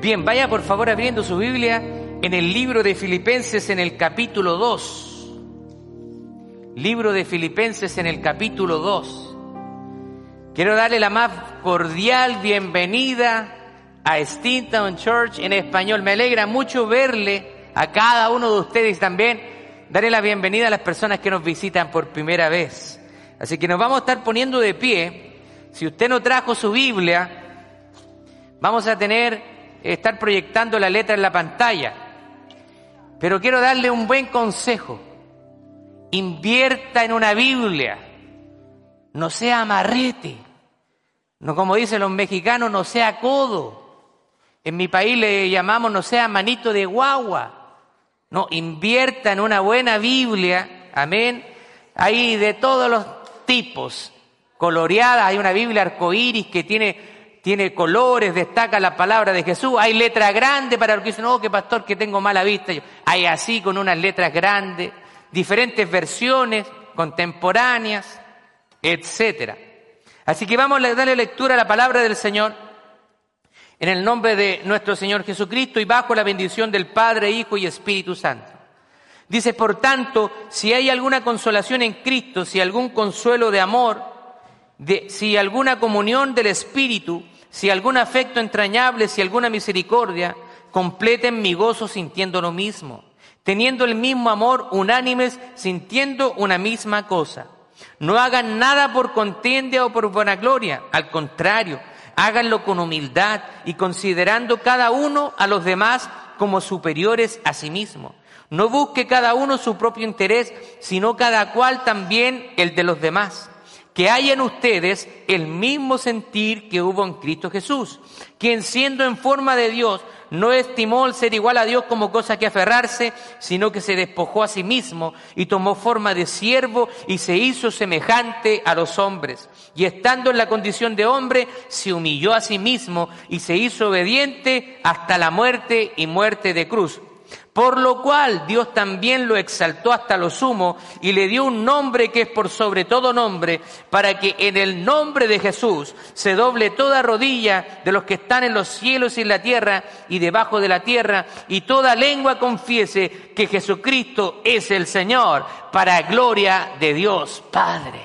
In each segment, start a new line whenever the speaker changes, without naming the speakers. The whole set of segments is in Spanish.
Bien, vaya por favor abriendo su Biblia en el libro de Filipenses en el capítulo 2. Libro de Filipenses en el capítulo 2. Quiero darle la más cordial bienvenida a Stinton Church en español. Me alegra mucho verle a cada uno de ustedes también. Daré la bienvenida a las personas que nos visitan por primera vez. Así que nos vamos a estar poniendo de pie. Si usted no trajo su Biblia, vamos a tener estar proyectando la letra en la pantalla. Pero quiero darle un buen consejo. Invierta en una Biblia. No sea amarrete. No como dicen los mexicanos, no sea codo. En mi país le llamamos no sea manito de guagua. No, invierta en una buena Biblia. Amén. Hay de todos los tipos. Coloreada, hay una Biblia arcoíris que tiene tiene colores, destaca la palabra de Jesús. Hay letra grande para los que dicen, oh, que pastor, que tengo mala vista. Hay así con unas letras grandes, diferentes versiones contemporáneas, etcétera. Así que vamos a darle lectura a la palabra del Señor en el nombre de nuestro Señor Jesucristo y bajo la bendición del Padre, Hijo y Espíritu Santo. Dice, por tanto, si hay alguna consolación en Cristo, si algún consuelo de amor, de, si alguna comunión del Espíritu, si algún afecto entrañable, si alguna misericordia, completen mi gozo sintiendo lo mismo, teniendo el mismo amor, unánimes, sintiendo una misma cosa. No hagan nada por contienda o por vanagloria, al contrario, háganlo con humildad y considerando cada uno a los demás como superiores a sí mismo. No busque cada uno su propio interés, sino cada cual también el de los demás que haya en ustedes el mismo sentir que hubo en Cristo Jesús, quien siendo en forma de Dios no estimó el ser igual a Dios como cosa que aferrarse, sino que se despojó a sí mismo y tomó forma de siervo y se hizo semejante a los hombres. Y estando en la condición de hombre, se humilló a sí mismo y se hizo obediente hasta la muerte y muerte de cruz por lo cual Dios también lo exaltó hasta lo sumo y le dio un nombre que es por sobre todo nombre, para que en el nombre de Jesús se doble toda rodilla de los que están en los cielos y en la tierra y debajo de la tierra, y toda lengua confiese que Jesucristo es el Señor, para gloria de Dios Padre.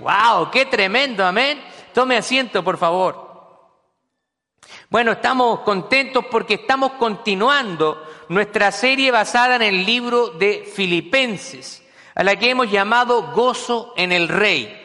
¡Wow! ¡Qué tremendo! Amén. Tome asiento, por favor. Bueno, estamos contentos porque estamos continuando nuestra serie basada en el libro de Filipenses, a la que hemos llamado Gozo en el Rey.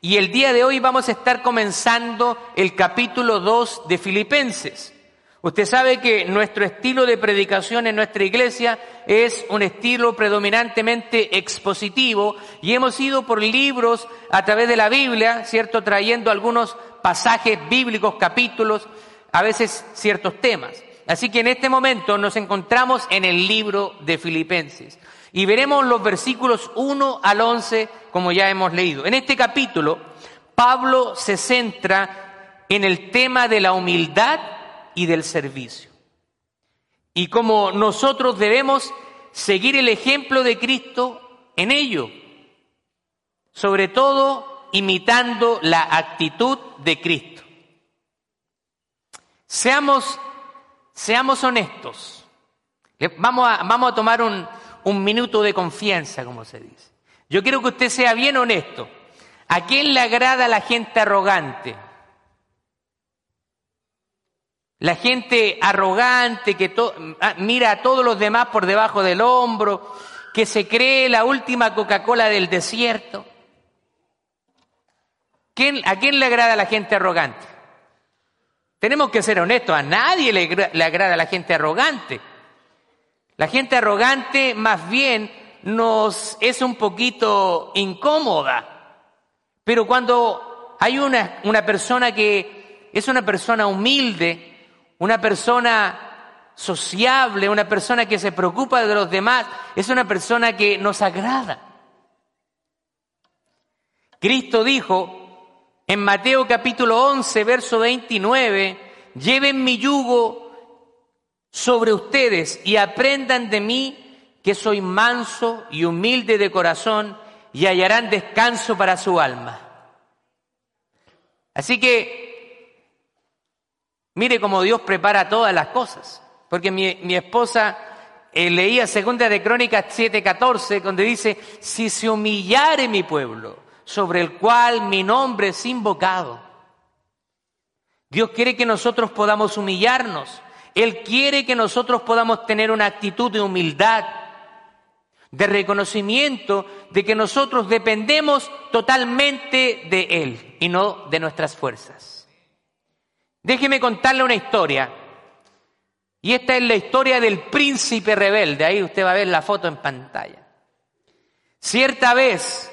Y el día de hoy vamos a estar comenzando el capítulo 2 de Filipenses. Usted sabe que nuestro estilo de predicación en nuestra iglesia es un estilo predominantemente expositivo y hemos ido por libros a través de la Biblia, ¿cierto? Trayendo algunos pasajes bíblicos, capítulos, a veces ciertos temas. Así que en este momento nos encontramos en el libro de Filipenses y veremos los versículos 1 al 11 como ya hemos leído. En este capítulo, Pablo se centra en el tema de la humildad y del servicio. Y como nosotros debemos seguir el ejemplo de Cristo en ello, sobre todo imitando la actitud de Cristo. Seamos Seamos honestos. Vamos a, vamos a tomar un, un minuto de confianza, como se dice. Yo quiero que usted sea bien honesto. ¿A quién le agrada la gente arrogante? La gente arrogante que ah, mira a todos los demás por debajo del hombro, que se cree la última Coca-Cola del desierto. ¿A quién le agrada la gente arrogante? Tenemos que ser honestos, a nadie le, agrada la gente arrogante. La gente arrogante más bien nos es un poquito incómoda. Pero cuando hay una, una persona que es una persona humilde, una persona sociable, una persona que se preocupa de los demás, es una persona que nos agrada. Cristo dijo, en Mateo capítulo 11, verso 29, lleven mi yugo sobre ustedes y aprendan de mí que soy manso y humilde de corazón y hallarán descanso para su alma. Así que Mire cómo Dios prepara todas las cosas. Porque mi, esposa eh, leía segunda de Crónicas 7:14, donde dice, si se humillare mi pueblo, sobre el cual mi nombre es invocado. Dios quiere que nosotros podamos humillarnos. Él quiere que nosotros podamos tener una actitud de humildad, de reconocimiento de que nosotros dependemos totalmente de Él y no de nuestras fuerzas. Déjeme contarle una historia. Y esta es la historia del príncipe rebelde. Ahí usted va a ver la foto en pantalla. Cierta vez,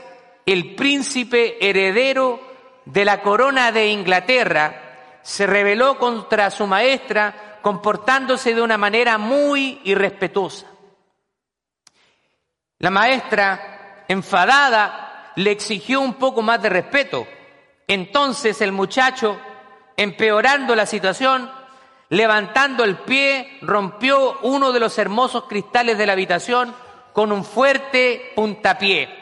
el príncipe heredero de la corona de Inglaterra se rebeló contra su maestra comportándose de una manera muy irrespetuosa. La maestra, enfadada, le exigió un poco más de respeto. Entonces el muchacho, empeorando la situación, levantando el pie, rompió uno de los hermosos cristales de la habitación con un fuerte puntapié.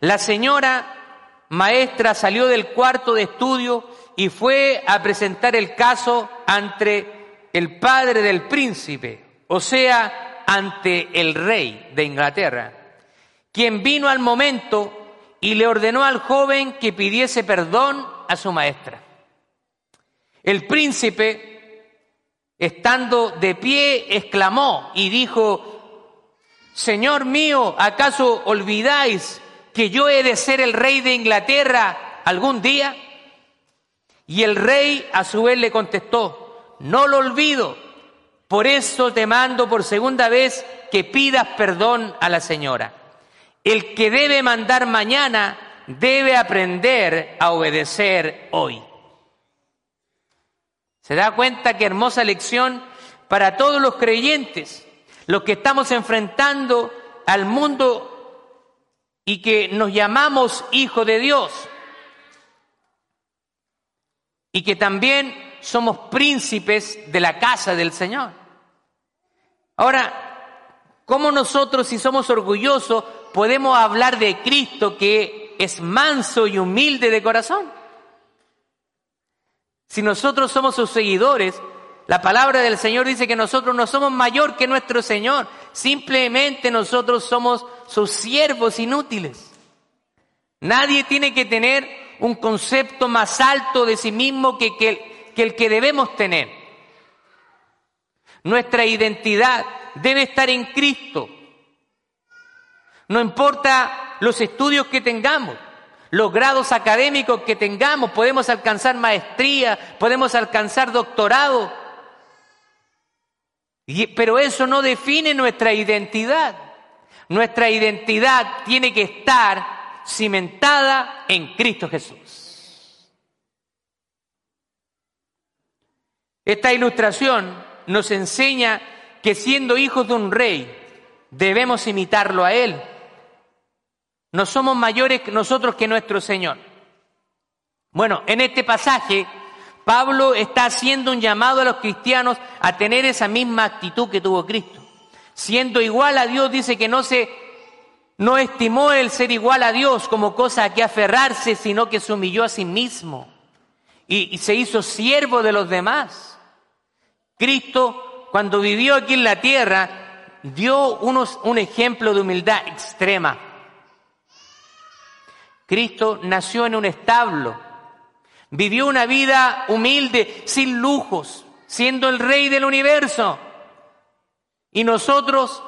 La señora maestra salió del cuarto de estudio y fue a presentar el caso ante el padre del príncipe, o sea, ante el rey de Inglaterra, quien vino al momento y le ordenó al joven que pidiese perdón a su maestra. El príncipe, estando de pie, exclamó y dijo, Señor mío, ¿acaso olvidáis que yo he de ser el rey de Inglaterra algún día? Y el rey a su vez le contestó, no lo olvido, por eso te mando por segunda vez que pidas perdón a la señora. El que debe mandar mañana debe aprender a obedecer hoy. ¿Se da cuenta qué hermosa lección para todos los creyentes, los que estamos enfrentando al mundo y que nos llamamos hijos de Dios? Y que también somos príncipes de la casa del Señor. Ahora, ¿cómo nosotros, si somos orgullosos, podemos hablar de Cristo que es manso y humilde de corazón? Si nosotros somos sus seguidores, la palabra del Señor dice que nosotros no somos mayor que nuestro Señor, simplemente nosotros somos sus siervos inútiles. Nadie tiene que tener un concepto más alto de sí mismo que, que, que el que debemos tener. Nuestra identidad debe estar en Cristo. No importa los estudios que tengamos, los grados académicos que tengamos, podemos alcanzar maestría, podemos alcanzar doctorado, pero eso no define nuestra identidad. Nuestra identidad tiene que estar cimentada en Cristo Jesús. Esta ilustración nos enseña que siendo hijos de un rey debemos imitarlo a él. No somos mayores nosotros que nuestro Señor. Bueno, en este pasaje Pablo está haciendo un llamado a los cristianos a tener esa misma actitud que tuvo Cristo. Siendo igual a Dios, dice que no se no estimó el ser igual a Dios como cosa a que aferrarse, sino que se humilló a sí mismo y, y se hizo siervo de los demás. Cristo, cuando vivió aquí en la tierra, dio unos, un ejemplo de humildad extrema. Cristo nació en un establo, vivió una vida humilde, sin lujos, siendo el rey del universo. Y nosotros,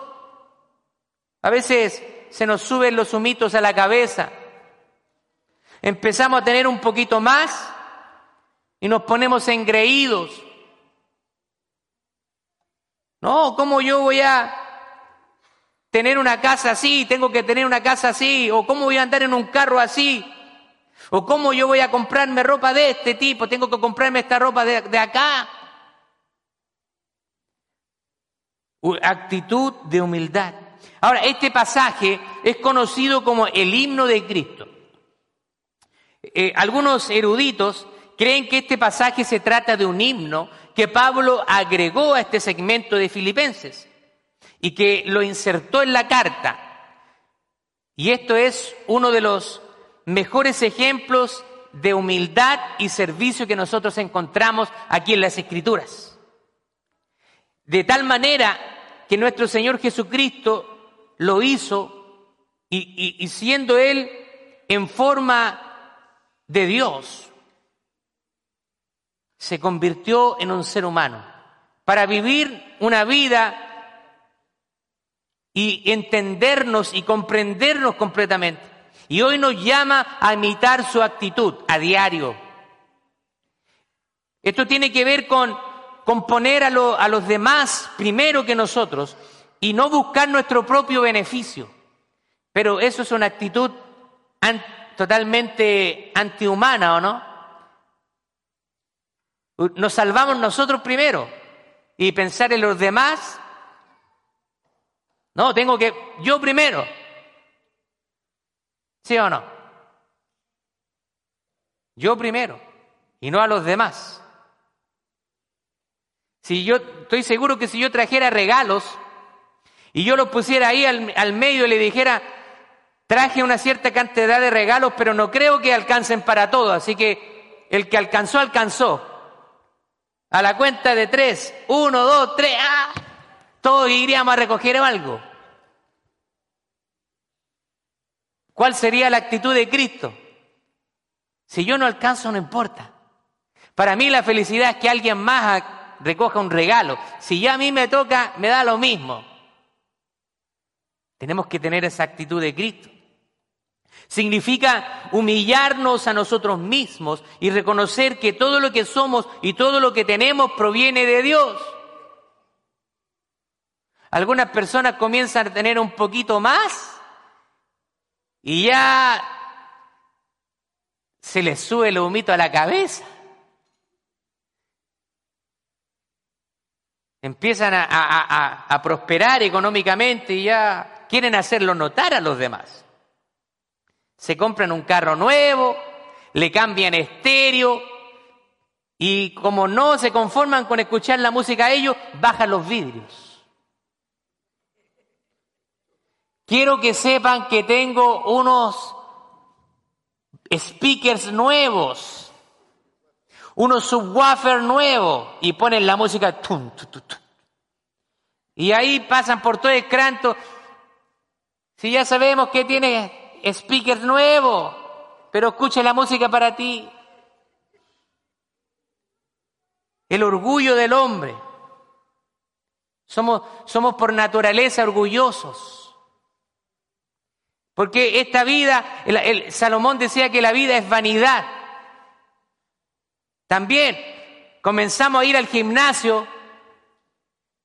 a veces se nos suben los humitos a la cabeza, empezamos a tener un poquito más y nos ponemos engreídos no, ¿cómo yo voy a tener una casa así? Tengo que tener una casa así. ¿O cómo voy a andar en un carro así? ¿O cómo yo voy a comprarme ropa de este tipo? Tengo que comprarme esta ropa de, de acá. Actitud de humildad. Ahora, este pasaje es conocido como el himno de Cristo. Eh, algunos eruditos creen que este pasaje se trata de un himno que Pablo agregó a este segmento de Filipenses y que lo insertó en la carta. Y esto es uno de los mejores ejemplos de humildad y servicio que nosotros encontramos aquí en las Escrituras. De tal manera que nuestro Señor Jesucristo lo hizo y, y siendo Él en forma de Dios, se convirtió en un ser humano para vivir una vida y entendernos y comprendernos completamente. Y hoy nos llama a imitar su actitud a diario. Esto tiene que ver con, con poner a, a los demás primero que nosotros y no buscar nuestro propio beneficio. Pero eso es una actitud totalmente antihumana, ¿o no? Nos salvamos nosotros primero y pensar en los demás. No, tengo que yo primero. ¿Sí o no? Yo primero y no a los demás. Si yo estoy seguro que si yo trajera regalos y yo los pusiera ahí al, al medio y le dijera, traje una cierta cantidad de regalos, pero no creo que alcancen para todo, así que el que alcanzó, alcanzó. A la cuenta de tres, uno, dos, tres, ¡ah! todos iríamos a recoger algo. ¿Cuál sería la actitud de Cristo? Si yo no alcanzo, no importa. Para mí la felicidad es que alguien más recoja un regalo. Si ya a mí me toca, me da lo mismo. Tenemos que tener esa actitud de Cristo. Significa humillarnos a nosotros mismos y reconocer que todo lo que somos y todo lo que tenemos proviene de Dios. Algunas personas comienzan a tener un poquito más y ya se les sube el humito a la cabeza. Empiezan a, prosperar económicamente y ya quieren hacerlo notar a los demás. Se compran un carro nuevo, le cambian estéreo y como no se conforman con escuchar la música a ellos, bajan los vidrios. Quiero que sepan que tengo unos speakers nuevos, unos subwoofers nuevos y ponen la música. y ahí pasan por todo el cranto. Si ya sabemos que tiene speakers nuevos, pero escucha la música para ti. El orgullo del hombre. Somos, somos por naturaleza orgullosos. Porque esta vida, el, Salomón decía que la vida es vanidad. También comenzamos a ir al gimnasio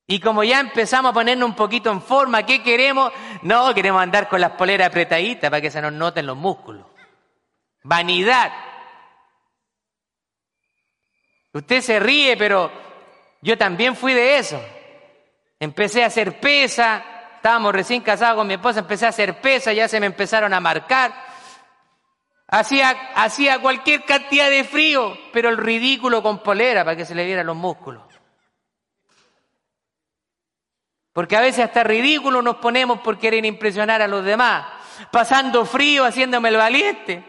y como ya empezamos a ponernos un poquito en forma, ¿qué queremos? No, queremos andar con las poleras apretaditas para que se nos noten los músculos. Vanidad. Usted se ríe, pero yo también fui de eso. Empecé a hacer pesa, estábamos recién casados con mi esposa, empecé a hacer pesa, ya se me empezaron a marcar. Hacía, hacía cualquier cantidad de frío, pero el ridículo con polera para que se le vieran los músculos. Porque a veces hasta ridículo nos ponemos por querer impresionar a los demás, pasando frío, haciéndome el valiente.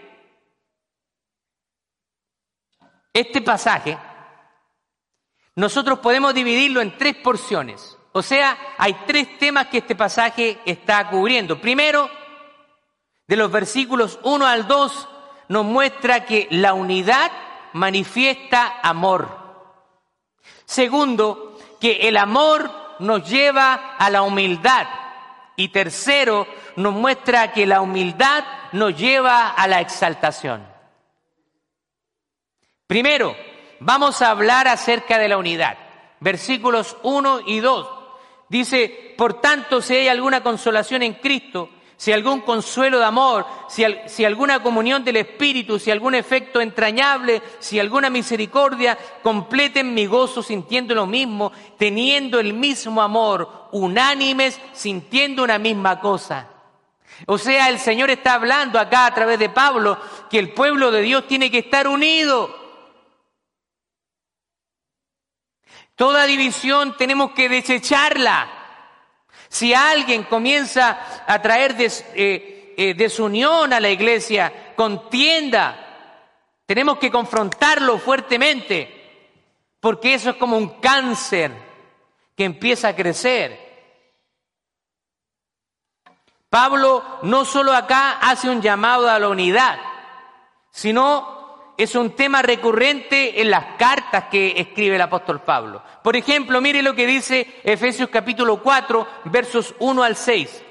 Este pasaje, nosotros podemos dividirlo en tres porciones. O sea, hay tres temas que este pasaje está cubriendo. Primero, de los versículos 1 al 2, nos muestra que la unidad manifiesta amor. Segundo, que el amor nos lleva a la humildad. Y tercero, nos muestra que la humildad nos lleva a la exaltación. Primero, vamos a hablar acerca de la unidad. Versículos 1 y 2. Dice, por tanto, si hay alguna consolación en Cristo, si algún consuelo de amor, si, alguna comunión del Espíritu, si algún efecto entrañable, si alguna misericordia, completen mi gozo sintiendo lo mismo, teniendo el mismo amor, unánimes, sintiendo una misma cosa. O sea, el Señor está hablando acá a través de Pablo que el pueblo de Dios tiene que estar unido. Toda división tenemos que desecharla. Si alguien comienza a traer eh, eh, desunión a la iglesia, contienda, Tenemos que confrontarlo fuertemente, porque eso es como un cáncer que empieza a crecer. Pablo no solo acá hace un llamado a la unidad, sino es un tema recurrente en las cartas que escribe el apóstol Pablo. Por ejemplo, mire lo que dice Efesios capítulo 4, versos 1 al 6.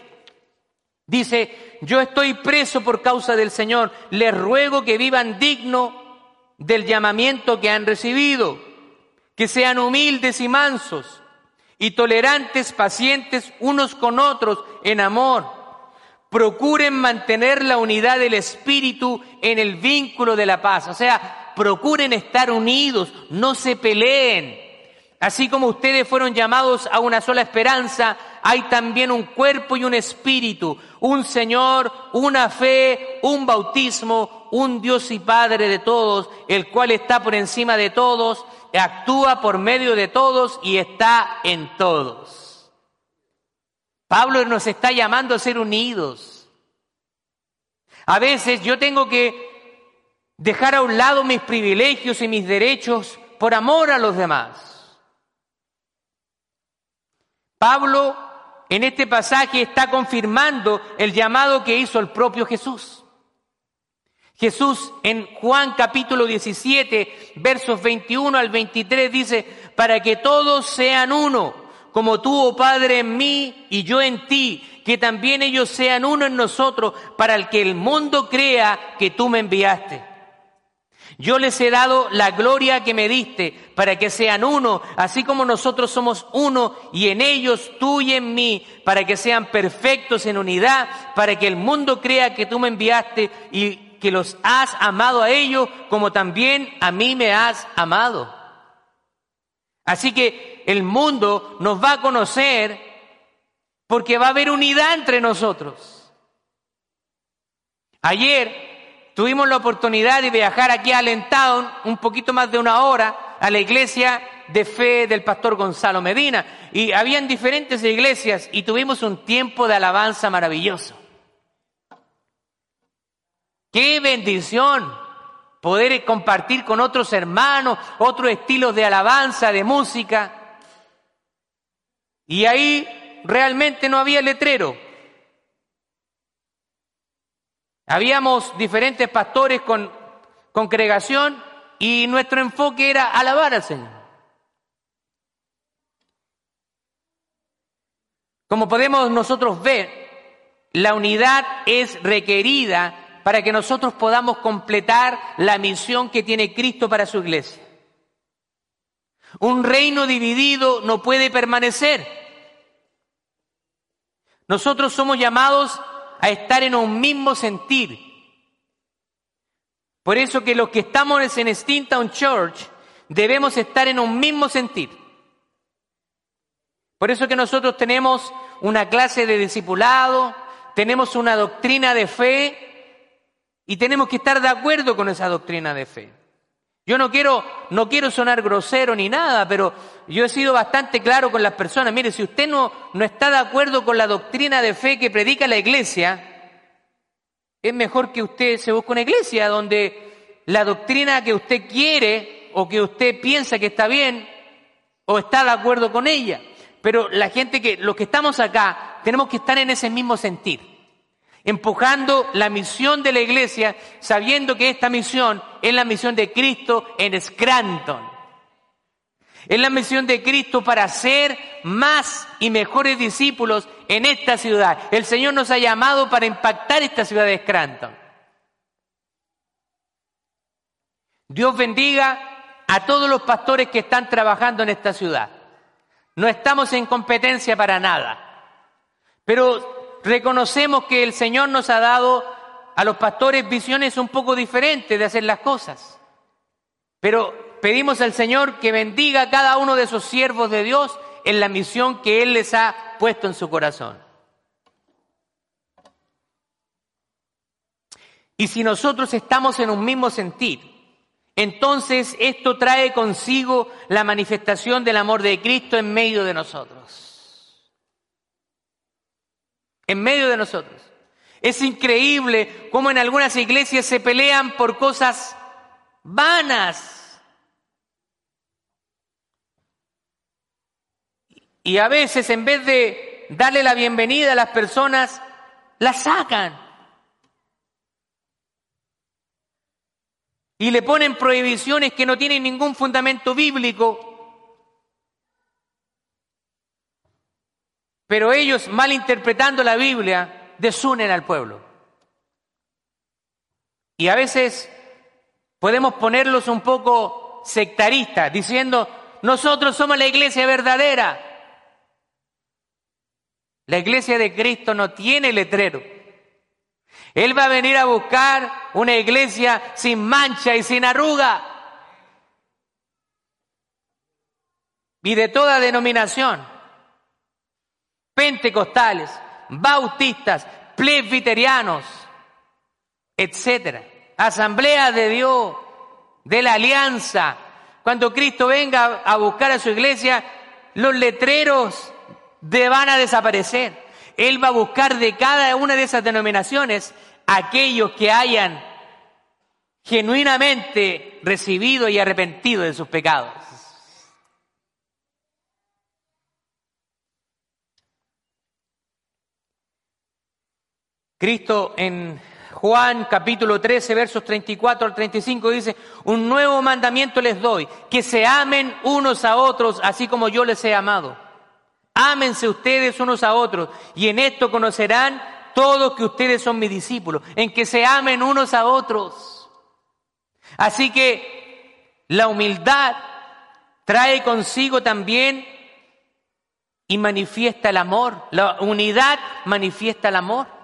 Dice, yo estoy preso por causa del Señor, les ruego que vivan digno del llamamiento que han recibido, que sean humildes y mansos y tolerantes, pacientes unos con otros en amor. Procuren mantener la unidad del espíritu en el vínculo de la paz. O sea, procuren estar unidos, no se peleen. Así como ustedes fueron llamados a una sola esperanza, hay también un cuerpo y un espíritu, un Señor, una fe, un bautismo, un Dios y Padre de todos, el cual está por encima de todos, actúa por medio de todos y está en todos. Pablo nos está llamando a ser unidos. A veces yo tengo que dejar a un lado mis privilegios y mis derechos por amor a los demás. Pablo en este pasaje está confirmando el llamado que hizo el propio Jesús. Jesús en Juan capítulo 17, versos 21 al 23 dice, para que todos sean uno, como tú, oh Padre, en mí y yo en ti, que también ellos sean uno en nosotros, para el que el mundo crea que tú me enviaste. Yo les he dado la gloria que me diste para que sean uno, así como nosotros somos uno y en ellos tú y en mí, para que sean perfectos en unidad, para que el mundo crea que tú me enviaste y que los has amado a ellos como también a mí me has amado. Así que el mundo nos va a conocer porque va a haber unidad entre nosotros. Ayer tuvimos la oportunidad de viajar aquí a un poquito más de una hora a la iglesia de fe del pastor Gonzalo Medina. Y habían diferentes iglesias y tuvimos un tiempo de alabanza maravilloso. Qué bendición poder compartir con otros hermanos otros estilos de alabanza, de música. Y ahí realmente no había letrero, Habíamos diferentes pastores con congregación y nuestro enfoque era alabar al Señor. Como podemos nosotros ver, la unidad es requerida para que nosotros podamos completar la misión que tiene Cristo para su iglesia. Un reino dividido no puede permanecer. Nosotros somos llamados a estar en un mismo sentir. Por eso que los que estamos en Stintown Church debemos estar en un mismo sentir. Por eso que nosotros tenemos una clase de discipulado, tenemos una doctrina de fe y tenemos que estar de acuerdo con esa doctrina de fe. Yo no quiero, no quiero sonar grosero ni nada, pero yo he sido bastante claro con las personas. Mire, si usted no, no está de acuerdo con la doctrina de fe que predica la iglesia, es mejor que usted se busque una iglesia donde la doctrina que usted quiere o que usted piensa que está bien o está de acuerdo con ella. Pero la gente que, los que estamos acá, tenemos que estar en ese mismo sentir empujando la misión de la iglesia, sabiendo que esta misión es la misión de Cristo en Scranton. Es la misión de Cristo para ser más y mejores discípulos en esta ciudad. El Señor nos ha llamado para impactar esta ciudad de Scranton. Dios bendiga a todos los pastores que están trabajando en esta ciudad. No estamos en competencia para nada. Pero reconocemos que el Señor nos ha dado a los pastores visiones un poco diferentes de hacer las cosas. Pero pedimos al Señor que bendiga a cada uno de esos siervos de Dios en la misión que Él les ha puesto en su corazón. Y si nosotros estamos en un mismo sentir, entonces esto trae consigo la manifestación del amor de Cristo en medio de nosotros en medio de nosotros. Es increíble cómo en algunas iglesias se pelean por cosas vanas. Y a veces en vez de darle la bienvenida a las personas, las sacan. Y le ponen prohibiciones que no tienen ningún fundamento bíblico. Pero ellos, malinterpretando la Biblia, desunen al pueblo. Y a veces podemos ponerlos un poco sectaristas, diciendo, nosotros somos la iglesia verdadera. La iglesia de Cristo no tiene letrero. Él va a venir a buscar una iglesia sin mancha y sin arruga. Y de toda denominación pentecostales, bautistas, presbiterianos, etcétera. Asamblea de Dios, de la alianza. Cuando Cristo venga a buscar a su iglesia, los letreros de van a desaparecer. Él va a buscar de cada una de esas denominaciones aquellos que hayan genuinamente recibido y arrepentido de sus pecados. Cristo en Juan capítulo 13, versos 34 al 35 dice, un nuevo mandamiento les doy, que se amen unos a otros, así como yo les he amado. Ámense ustedes unos a otros, y en esto conocerán todos que ustedes son mis discípulos, en que se amen unos a otros. Así que la humildad trae consigo también y manifiesta el amor. La unidad manifiesta el amor.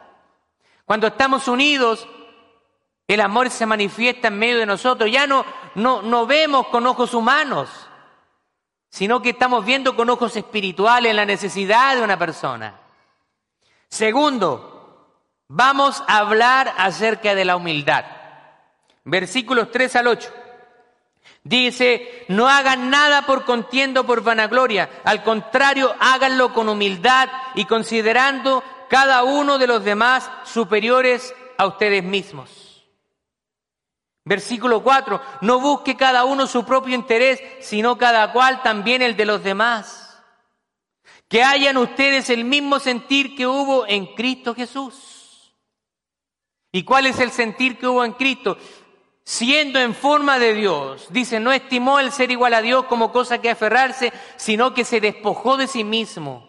Cuando estamos unidos, el amor se manifiesta en medio de nosotros. Ya no, no, no vemos con ojos humanos, sino que estamos viendo con ojos espirituales la necesidad de una persona. Segundo, vamos a hablar acerca de la humildad. Versículos 3 al 8. Dice, no hagan nada por contienda o por vanagloria, al contrario, háganlo con humildad y considerando cada uno de los demás superiores a ustedes mismos. Versículo 4, no busque cada uno su propio interés, sino cada cual también el de los demás. Que hayan ustedes el mismo sentir que hubo en Cristo Jesús. ¿Y cuál es el sentir que hubo en Cristo? Siendo en forma de Dios, dice, no estimó el ser igual a Dios como cosa que aferrarse, sino que se despojó de sí mismo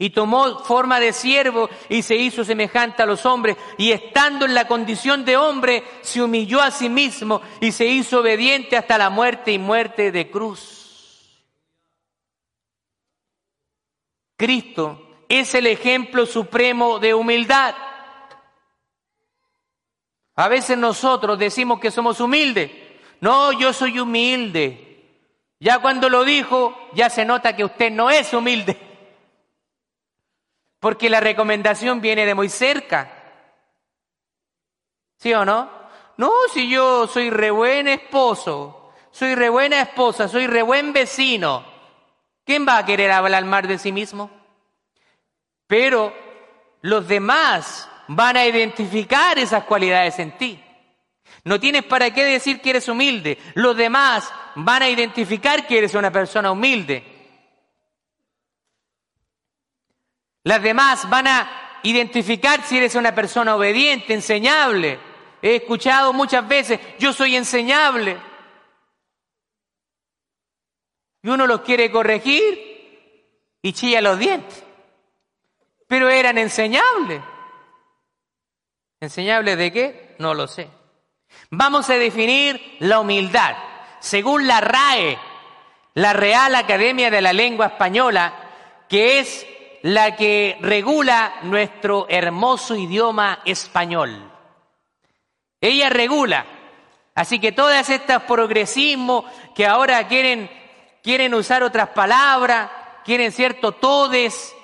y tomó forma de siervo y se hizo semejante a los hombres y estando en la condición de hombre se humilló a sí mismo y se hizo obediente hasta la muerte y muerte de cruz. Cristo es el ejemplo supremo de humildad. A veces nosotros decimos que somos humildes. No, yo soy humilde. Ya cuando lo dijo, ya se nota que usted no es humilde. Porque la recomendación viene de muy cerca. ¿Sí o no? No, si yo soy re buen esposo, soy re buena esposa, soy re buen vecino, ¿quién va a querer hablar mal de sí mismo? Pero los demás van a identificar esas cualidades en ti. No tienes para qué decir que eres humilde. Los demás van a identificar que eres una persona humilde. Las demás van a identificar si eres una persona obediente, enseñable. He escuchado muchas veces, yo soy enseñable. Y uno los quiere corregir y chilla los dientes. Pero eran enseñables. ¿Enseñables de qué? No lo sé. Vamos a definir la humildad. Según la RAE, la Real Academia de la Lengua Española, que es la que regula nuestro hermoso idioma español. Ella regula. Así que todas estas progresismos que ahora quieren, quieren usar otras palabras, quieren cierto todes,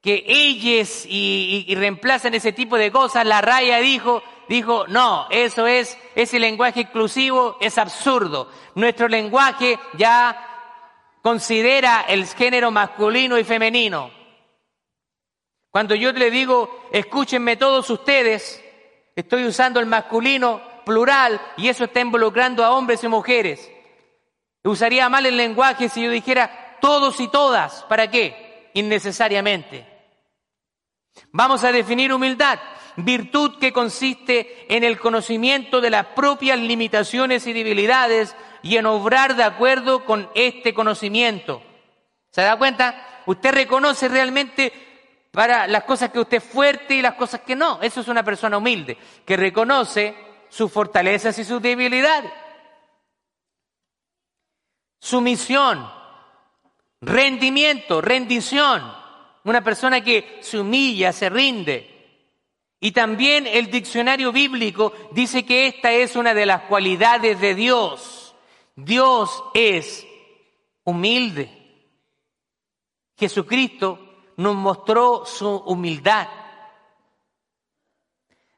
que ellos y, y, reemplazan ese tipo de cosas, la raya dijo, dijo, no, eso es, ese lenguaje exclusivo es absurdo. Nuestro lenguaje ya considera el género masculino y femenino. Cuando yo le digo, escúchenme todos ustedes, estoy usando el masculino plural y eso está involucrando a hombres y mujeres. Usaría mal el lenguaje si yo dijera todos y todas. ¿Para qué? Innecesariamente. Vamos a definir humildad. Virtud que consiste en el conocimiento de las propias limitaciones y debilidades y en obrar de acuerdo con este conocimiento. ¿Se da cuenta? Usted reconoce realmente para las cosas que usted es fuerte y las cosas que no. Eso es una persona humilde, que reconoce sus fortalezas y sus debilidades. Sumisión, rendimiento, rendición. Una persona que se humilla, se rinde. Y también el diccionario bíblico dice que esta es una de las cualidades de Dios. Dios es humilde. Jesucristo nos mostró su humildad.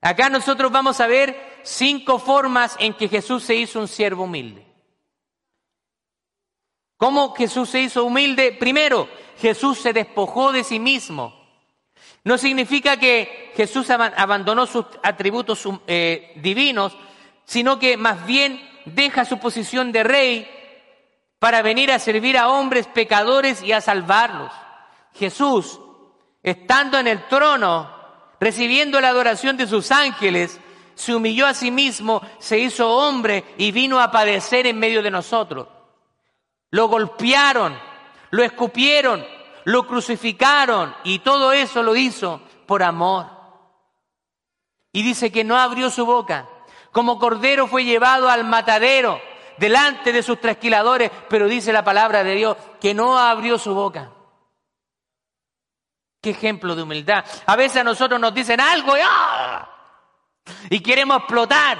Acá nosotros vamos a ver cinco formas en que Jesús se hizo un siervo humilde. ¿Cómo Jesús se hizo humilde? Primero, Jesús se despojó de sí mismo. No significa que Jesús abandonó sus atributos eh, divinos, sino que más bien deja su posición de rey para venir a servir a hombres pecadores y a salvarlos. Jesús, estando en el trono, recibiendo la adoración de sus ángeles, se humilló a sí mismo, se hizo hombre y vino a padecer en medio de nosotros. Lo golpearon, lo escupieron, lo crucificaron y todo eso lo hizo por amor. Y dice que no abrió su boca. Como cordero fue llevado al matadero delante de sus trasquiladores, pero dice la palabra de Dios que no abrió su boca. Qué ejemplo de humildad. A veces a nosotros nos dicen algo y, ¡ah! y queremos explotar.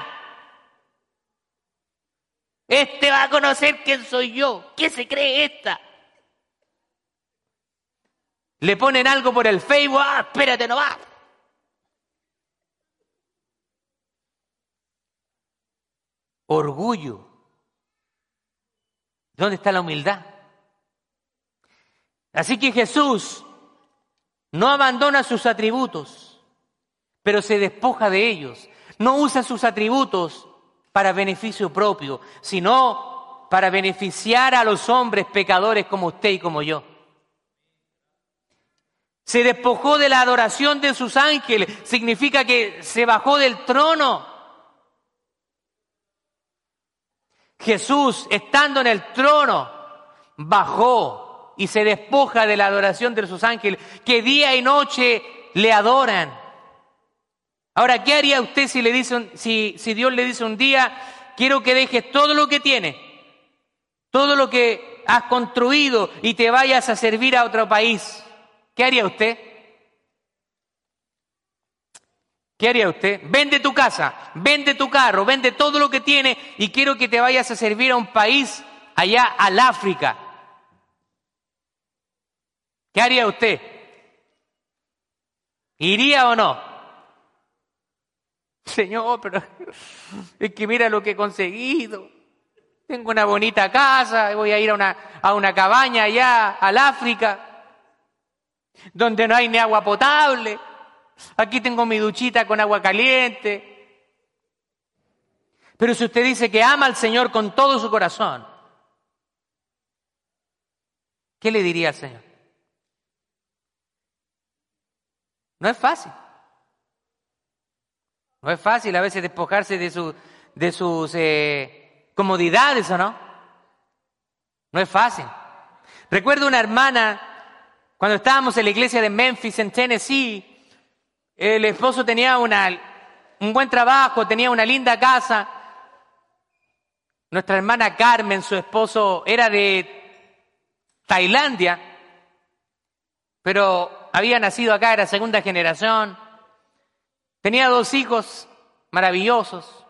Este va a conocer quién soy yo. ¿Qué se cree esta? Le ponen algo por el Facebook, ah, espérate, no va. Orgullo. ¿Dónde está la humildad? Así que Jesús no abandona sus atributos, pero se despoja de ellos. No usa sus atributos para beneficio propio, sino para beneficiar a los hombres pecadores como usted y como yo. Se despojó de la adoración de sus ángeles, significa que se bajó del trono Jesús, estando en el trono, bajó y se despoja de la adoración de sus ángeles, que día y noche le adoran. Ahora, ¿qué haría usted si, le dice si, si Dios le dice un día, quiero que dejes todo lo que tienes, todo lo que has construido y te vayas a servir a otro país? ¿Qué haría usted? ¿Qué haría usted? Vende tu casa, vende tu carro, vende todo lo que tiene y quiero que te vayas a servir a un país allá al África. ¿Qué haría usted? ¿Iría o no? Señor, pero es que mira lo que he conseguido. Tengo una bonita casa, voy a ir a una, a una cabaña allá al África, donde no hay ni agua potable Aquí tengo mi duchita con agua caliente. Pero si usted dice que ama al Señor con todo su corazón, ¿qué le diría al Señor? No es fácil. No es fácil a veces despojarse de, de sus eh, comodidades, ¿o no? No es fácil. Recuerdo una hermana, cuando estábamos en la iglesia de Memphis, en Tennessee, el esposo tenía una, un buen trabajo, tenía una linda casa. Nuestra hermana Carmen, su esposo, era de Tailandia, pero había nacido acá, era segunda generación. Tenía dos hijos maravillosos.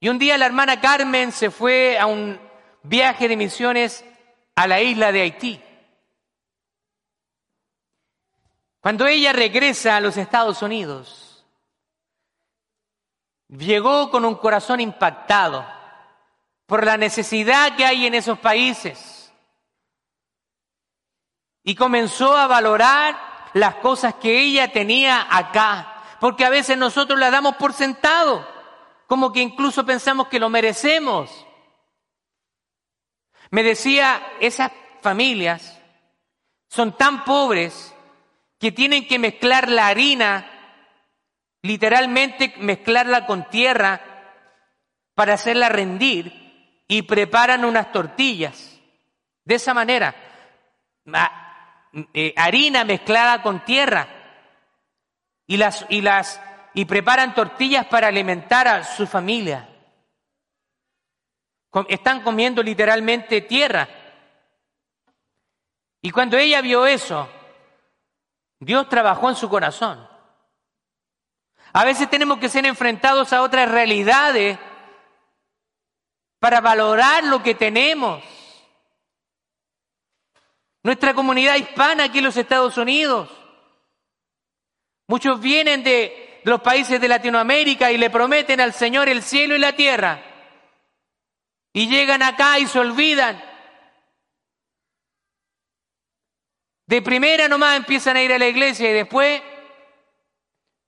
Y un día la hermana Carmen se fue a un viaje de misiones a la isla de Haití. Cuando ella regresa a los Estados Unidos, llegó con un corazón impactado por la necesidad que hay en esos países y comenzó a valorar las cosas que ella tenía acá, porque a veces nosotros las damos por sentado. como que incluso pensamos que lo merecemos. Me decía, esas familias son tan pobres que tienen que mezclar la harina, literalmente mezclarla con tierra para hacerla rendir y preparan unas tortillas. De esa manera, eh, harina mezclada con tierra y las, y las y preparan tortillas para alimentar a su familia. Están comiendo literalmente tierra. Y cuando ella vio eso, Dios trabajó en su corazón. A veces tenemos que ser enfrentados a otras realidades para valorar lo que tenemos. Nuestra comunidad hispana aquí en los Estados Unidos. Muchos vienen de los países de Latinoamérica y le prometen al Señor el cielo y la tierra. Y llegan acá y se olvidan De primera nomás empiezan a ir a la iglesia y después,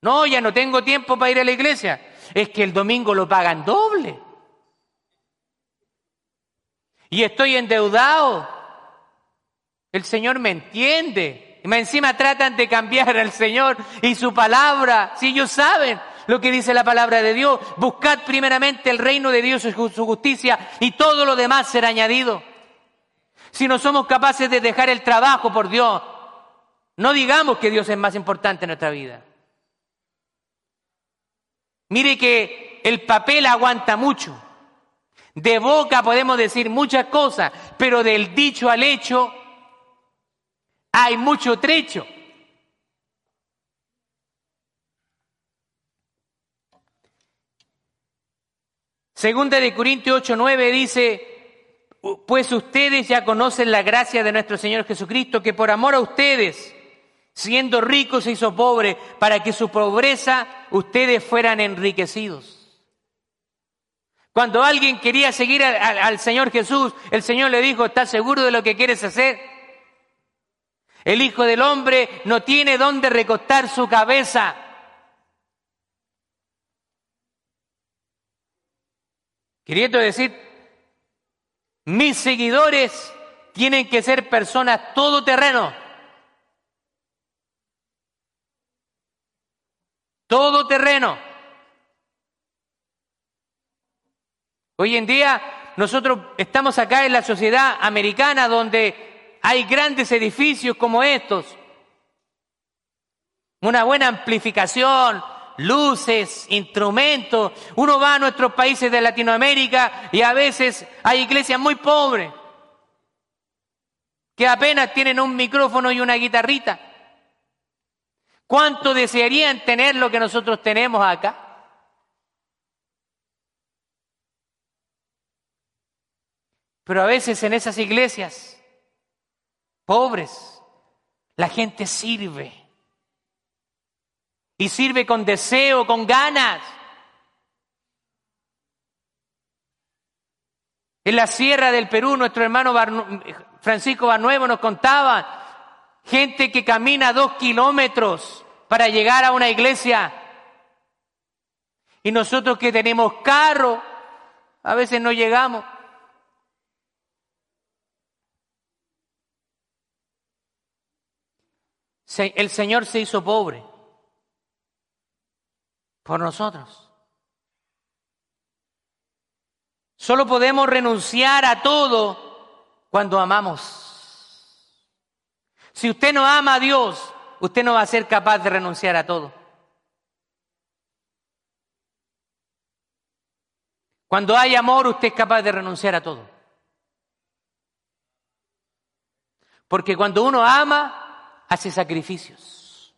no, ya no tengo tiempo para ir a la iglesia. Es que el domingo lo pagan doble. Y estoy endeudado. El Señor me entiende. Y encima tratan de cambiar al Señor y su palabra. Si ellos saben lo que dice la palabra de Dios, buscad primeramente el reino de Dios y su justicia y todo lo demás será añadido si no somos capaces de dejar el trabajo por Dios, no digamos que Dios es más importante en nuestra vida. Mire que el papel aguanta mucho. De boca podemos decir muchas cosas, pero del dicho al hecho hay mucho trecho. Segunda de Corintios 8, 9 dice, pues ustedes ya conocen la gracia de nuestro Señor Jesucristo, que por amor a ustedes, siendo ricos, se hizo pobre, para que su pobreza ustedes fueran enriquecidos. Cuando alguien quería seguir al, Señor Jesús, el Señor le dijo, ¿estás seguro de lo que quieres hacer? El Hijo del Hombre no tiene dónde recostar su cabeza. Queriendo decir, mis seguidores tienen que ser personas todoterreno. Todoterreno. Hoy en día nosotros estamos acá en la sociedad americana donde hay grandes edificios como estos, una buena amplificación, luces, instrumentos. Uno va a nuestros países de Latinoamérica y a veces hay iglesias muy pobres que apenas tienen un micrófono y una guitarrita. ¿Cuánto desearían tener lo que nosotros tenemos acá? Pero a veces en esas iglesias pobres, la gente sirve y sirve con deseo, con ganas. En la sierra del Perú, nuestro hermano Francisco Barnuevo nos contaba, gente que camina dos kilómetros para llegar a una iglesia. Y nosotros que tenemos carro, a veces no llegamos. El Señor se hizo pobre por nosotros. Solo podemos renunciar a todo cuando amamos. Si usted no ama a Dios, usted no va a ser capaz de renunciar a todo. Cuando hay amor, usted es capaz de renunciar a todo. Porque cuando uno ama, hace sacrificios.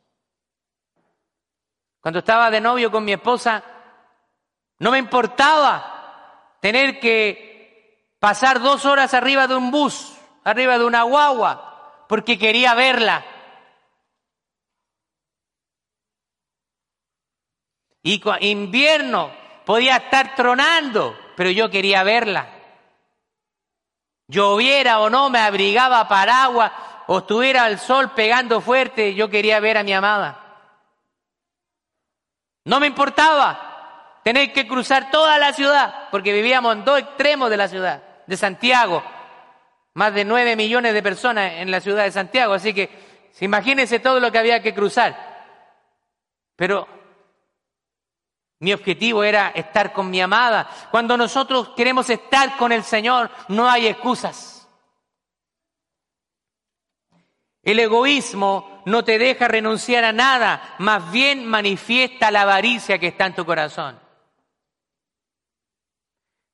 Cuando estaba de novio con mi esposa, no me importaba tener que pasar dos horas arriba de un bus, arriba de una guagua, porque quería verla. Y invierno podía estar tronando, pero yo quería verla. Lloviera o no, me abrigaba paraguas o estuviera el sol pegando fuerte, yo quería ver a mi amada. No me importaba. Tenéis que cruzar toda la ciudad, porque vivíamos en dos extremos de la ciudad, de Santiago. Más de nueve millones de personas en la ciudad de Santiago, así que imagínense todo lo que había que cruzar. Pero mi objetivo era estar con mi amada. Cuando nosotros queremos estar con el Señor, no hay excusas. El egoísmo no te deja renunciar a nada, más bien manifiesta la avaricia que está en tu corazón.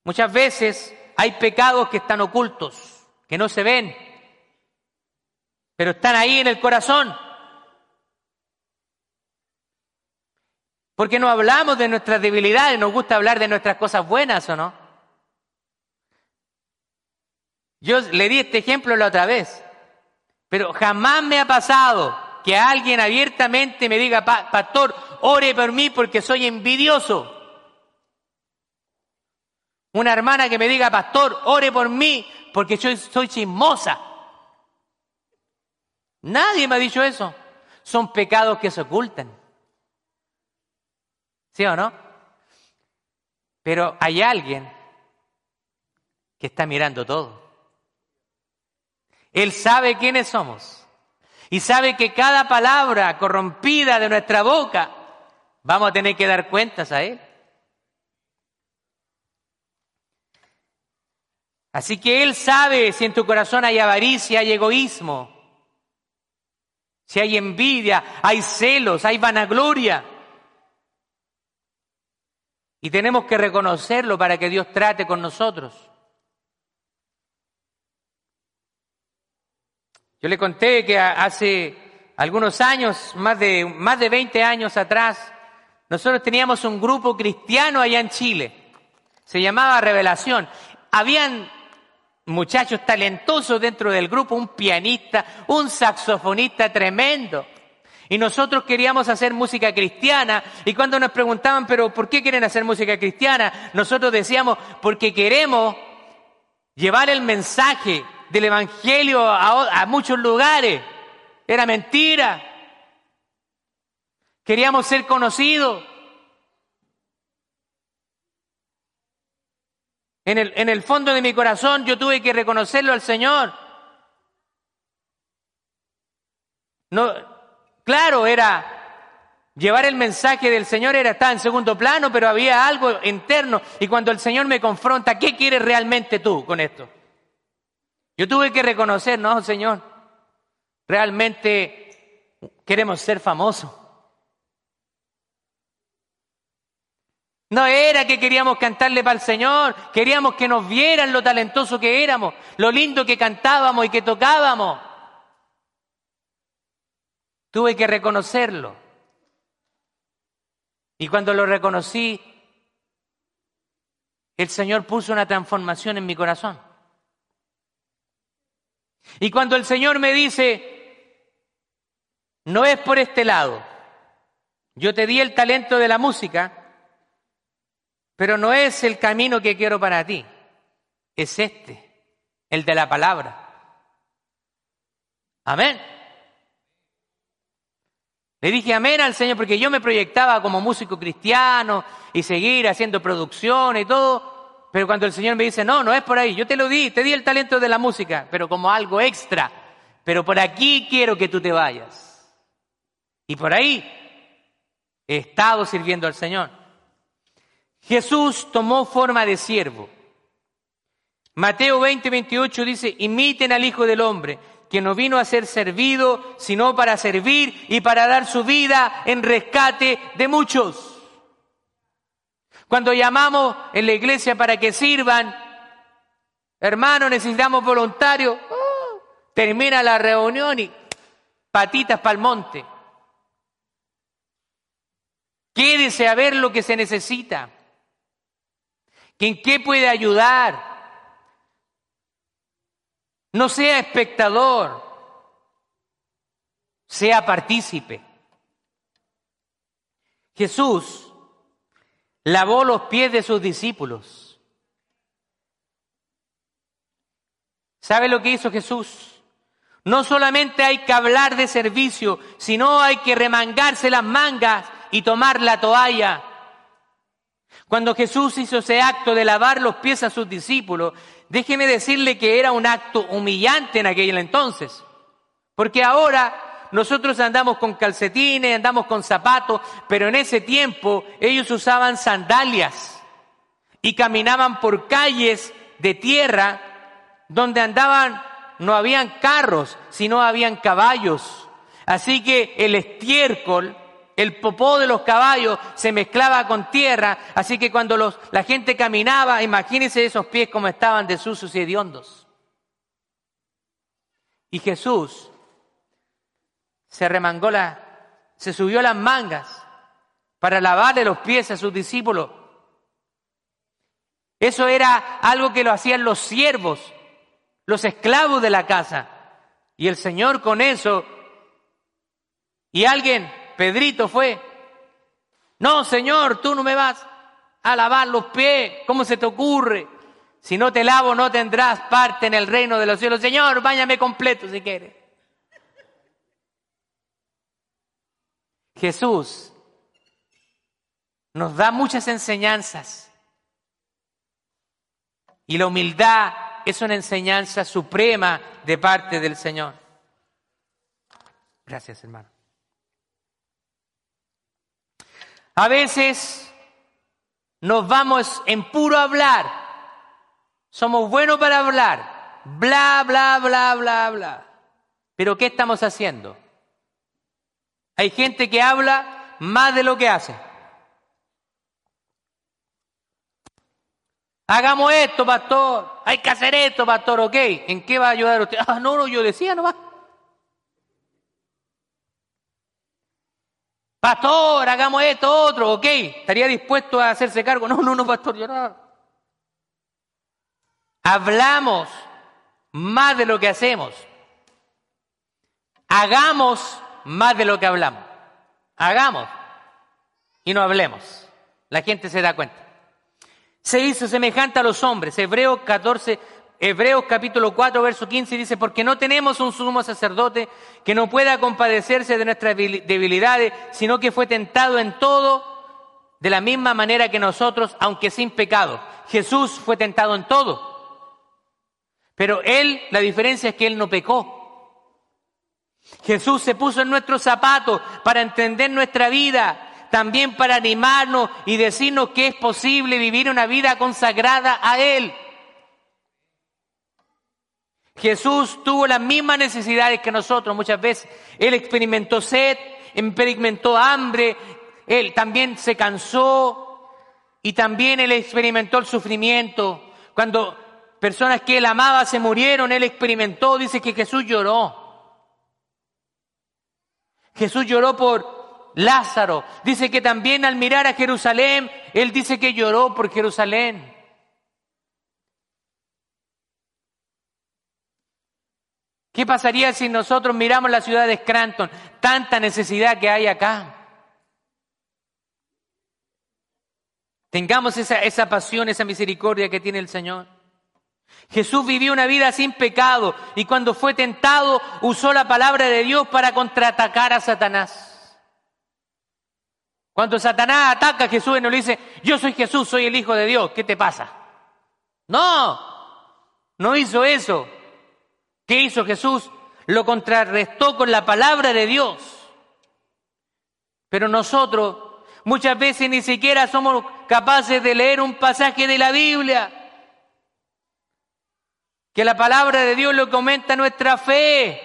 Muchas veces hay pecados que están ocultos, que no se ven, pero están ahí en el corazón. Porque no hablamos de nuestras debilidades, nos gusta hablar de nuestras cosas buenas o no. Yo le di este ejemplo la otra vez, pero jamás me ha pasado que alguien abiertamente me diga, pastor, ore por mí porque soy envidioso. Una hermana que me diga, pastor, ore por mí porque soy, soy chismosa. Nadie me ha dicho eso. Son pecados que se ocultan. ¿Sí o no? Pero hay alguien que está mirando todo. Él sabe quiénes somos y sabe que cada palabra corrompida de nuestra boca vamos a tener que dar cuentas a Él. Así que Él sabe si en tu corazón hay avaricia, hay egoísmo, si hay envidia, hay celos, hay vanagloria. Y tenemos que reconocerlo para que Dios trate con nosotros. Yo le conté que hace algunos años, más de, más de 20 años atrás, nosotros teníamos un grupo cristiano allá en Chile. Se llamaba Revelación. Habían muchachos talentosos dentro del grupo, un pianista, un saxofonista tremendo. Y nosotros queríamos hacer música cristiana y cuando nos preguntaban, pero ¿por qué quieren hacer música cristiana? Nosotros decíamos, porque queremos llevar el mensaje del Evangelio a, muchos lugares. Era mentira. Queríamos ser conocidos. En el, en el fondo de mi corazón yo tuve que reconocerlo al Señor. No, Claro, era llevar el mensaje del Señor era estar en segundo plano, pero había algo interno. Y cuando el Señor me confronta, ¿qué quieres realmente tú con esto? Yo tuve que reconocer, no, Señor, realmente queremos ser famosos. No era que queríamos cantarle para el Señor, queríamos que nos vieran lo talentoso que éramos, lo lindo que cantábamos y que tocábamos. Tuve que reconocerlo. Y cuando lo reconocí, el Señor puso una transformación en mi corazón. Y cuando el Señor me dice, no es por este lado, yo te di el talento de la música, pero no es el camino que quiero para ti, es este, el de la palabra. Amén. Le dije amén al Señor porque yo me proyectaba como músico cristiano y seguir haciendo producción y todo. Pero cuando el Señor me dice, no, no es por ahí, yo te lo di, te di el talento de la música, pero como algo extra. Pero por aquí quiero que tú te vayas. Y por ahí he estado sirviendo al Señor. Jesús tomó forma de siervo. Mateo 20, 28 dice, imiten al Hijo del Hombre que no vino a ser servido, sino para servir y para dar su vida en rescate de muchos. Cuando llamamos en la iglesia para que sirvan, hermanos, necesitamos voluntarios, ¡oh! termina la reunión y patitas para el monte. Quédese a ver lo que se necesita. ¿En qué puede ayudar? No sea espectador, sea partícipe. Jesús lavó los pies de sus discípulos. ¿Sabe lo que hizo Jesús? No solamente hay que hablar de servicio, sino hay que remangarse las mangas y tomar la toalla. Cuando Jesús hizo ese acto de lavar los pies a sus discípulos, déjeme decirle que era un acto humillante en aquel entonces. Porque ahora nosotros andamos con calcetines, andamos con zapatos, pero en ese tiempo ellos usaban sandalias y caminaban por calles de tierra donde andaban, no habían carros, sino habían caballos. Así que el estiércol el popó de los caballos se mezclaba con tierra, así que cuando los, la gente caminaba, imagínense esos pies como estaban de sucios y hediondos. Y Jesús se remangó la, se subió las mangas para lavarle los pies a sus discípulos. Eso era algo que lo hacían los siervos, los esclavos de la casa. Y el Señor con eso, y alguien Pedrito fue. No, Señor, tú no me vas a lavar los pies. ¿Cómo se te ocurre? Si no te lavo, no tendrás parte en el reino de los cielos. Señor, váyame completo si quieres. Jesús nos da muchas enseñanzas. Y la humildad es una enseñanza suprema de parte del Señor. Gracias, hermano. A veces nos vamos en puro hablar. Somos buenos para hablar. Bla, bla, bla, bla, bla. Pero ¿qué estamos haciendo? Hay gente que habla más de lo que hace. Hagamos esto, pastor. Hay que hacer esto, pastor. Ok. ¿En qué va a ayudar usted? Ah, no, no, yo decía nomás. Pastor, hagamos esto, otro, ok. ¿Estaría dispuesto a hacerse cargo? No, no, no, pastor, yo no. Hablamos más de lo que hacemos. Hagamos más de lo que hablamos. Hagamos y no hablemos. La gente se da cuenta. Se hizo semejante a los hombres. Hebreos 14, Hebreos capítulo 4, verso 15 dice, porque no tenemos un sumo sacerdote que no pueda compadecerse de nuestras debilidades, sino que fue tentado en todo de la misma manera que nosotros, aunque sin pecado. Jesús fue tentado en todo. Pero Él, la diferencia es que Él no pecó. Jesús se puso en nuestros zapatos para entender nuestra vida, también para animarnos y decirnos que es posible vivir una vida consagrada a Él. Jesús tuvo las mismas necesidades que nosotros muchas veces. Él experimentó sed, experimentó hambre, él también se cansó y también él experimentó el sufrimiento. Cuando personas que él amaba se murieron, él experimentó, dice que Jesús lloró. Jesús lloró por Lázaro. Dice que también al mirar a Jerusalén, él dice que lloró por Jerusalén. ¿Qué pasaría si nosotros miramos la ciudad de Scranton? Tanta necesidad que hay acá. Tengamos esa, esa pasión, esa misericordia que tiene el Señor. Jesús vivió una vida sin pecado y cuando fue tentado usó la palabra de Dios para contraatacar a Satanás. Cuando Satanás ataca a Jesús y no le dice, yo soy Jesús, soy el Hijo de Dios, ¿qué te pasa? No, no hizo eso. ¿Qué hizo Jesús? Lo contrarrestó con la palabra de Dios. Pero nosotros muchas veces ni siquiera somos capaces de leer un pasaje de la Biblia. Que la palabra de Dios lo comenta nuestra fe.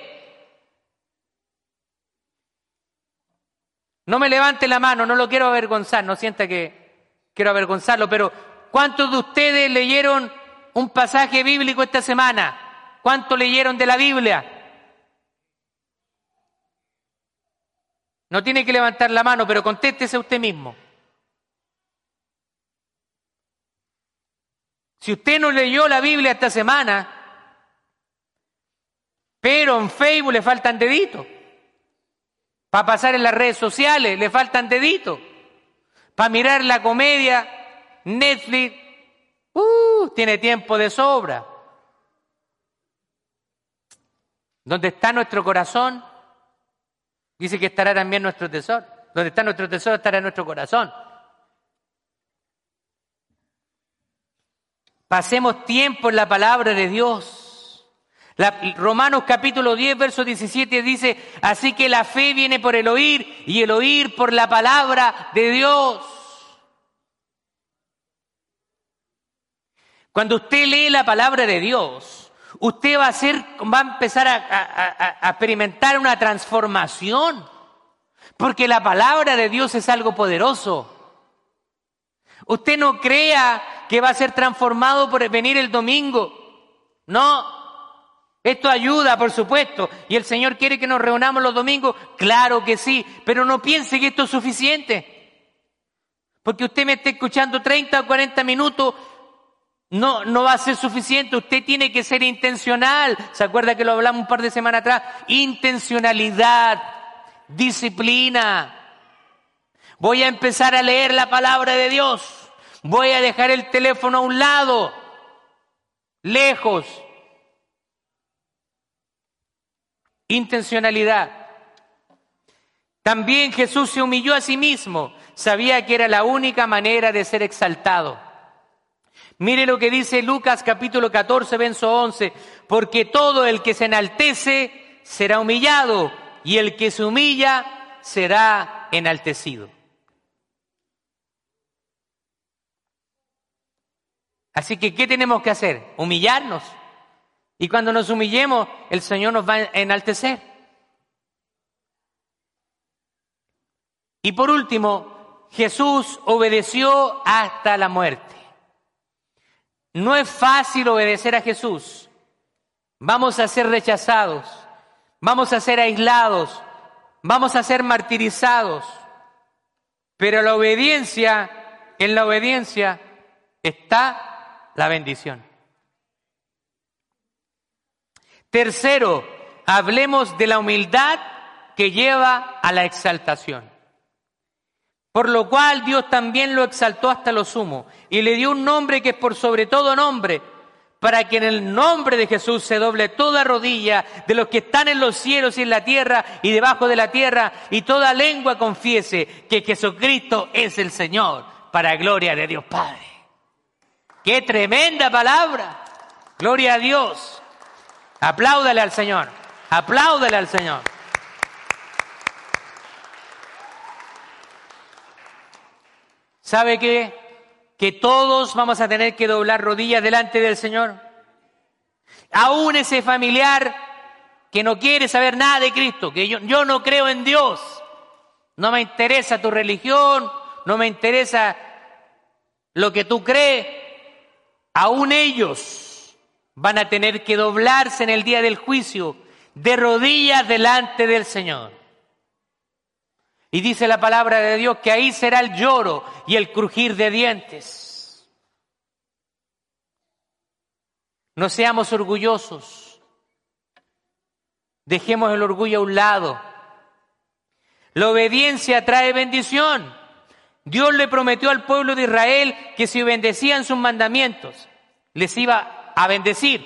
No me levante la mano, no lo quiero avergonzar, no sienta que quiero avergonzarlo, pero ¿cuántos de ustedes leyeron un pasaje bíblico esta semana? ¿Cuánto leyeron de la Biblia? No tiene que levantar la mano, pero contéstese usted mismo. Si usted no leyó la Biblia esta semana, pero en Facebook le faltan deditos. Para pasar en las redes sociales le faltan deditos. Para mirar la comedia, Netflix, uh, tiene tiempo de sobra. Donde está nuestro corazón, dice que estará también nuestro tesoro. Donde está nuestro tesoro estará nuestro corazón. Pasemos tiempo en la palabra de Dios. Romanos capítulo 10, verso 17 dice, así que la fe viene por el oír y el oír por la palabra de Dios. Cuando usted lee la palabra de Dios, usted va a hacer, va a empezar a, a experimentar una transformación. Porque la palabra de Dios es algo poderoso. Usted no crea que va a ser transformado por venir el domingo. No. Esto ayuda, por supuesto. Y el Señor quiere que nos reunamos los domingos. Claro que sí. Pero no piense que esto es suficiente. Porque usted me esté escuchando 30 o 40 minutos. No, no va a ser suficiente. Usted tiene que ser intencional. ¿Se acuerda que lo hablamos un par de semanas atrás? Intencionalidad. Disciplina. Voy a empezar a leer la palabra de Dios. Voy a dejar el teléfono a un lado, lejos. Intencionalidad. También Jesús se humilló a sí mismo. Sabía que era la única manera de ser exaltado. Mire lo que dice Lucas capítulo 14, verso 11. Porque todo el que se enaltece será humillado y el que se humilla será enaltecido. Así que, ¿qué tenemos que hacer? Humillarnos. Y cuando nos humillemos, el Señor nos va a enaltecer. Y por último, Jesús obedeció hasta la muerte. No es fácil obedecer a Jesús. Vamos a ser rechazados, vamos a ser aislados, vamos a ser martirizados. Pero la obediencia, en la obediencia está la bendición. Tercero, hablemos de la humildad que lleva a la exaltación. Por lo cual Dios también lo exaltó hasta lo sumo y le dio un nombre que es por sobre todo nombre, para que en el nombre de Jesús se doble toda rodilla de los que están en los cielos y en la tierra y debajo de la tierra y toda lengua confiese que Jesucristo es el Señor, para gloria de Dios Padre. Qué tremenda palabra. Gloria a Dios. Apláudale al Señor. Apláudale al Señor. ¿Sabe qué? Que todos vamos a tener que doblar rodillas delante del Señor. Aún ese familiar que no quiere saber nada de Cristo, que yo, yo no creo en Dios. No me interesa tu religión, no me interesa lo que tú crees aún ellos van a tener que doblarse en el día del juicio de rodillas delante del Señor. Y dice la palabra de Dios que ahí será el lloro y el crujir de dientes. No seamos orgullosos. Dejemos el orgullo a un lado. La obediencia trae bendición. Dios le prometió al pueblo de Israel que si obedecían sus mandamientos, les iba a bendecir.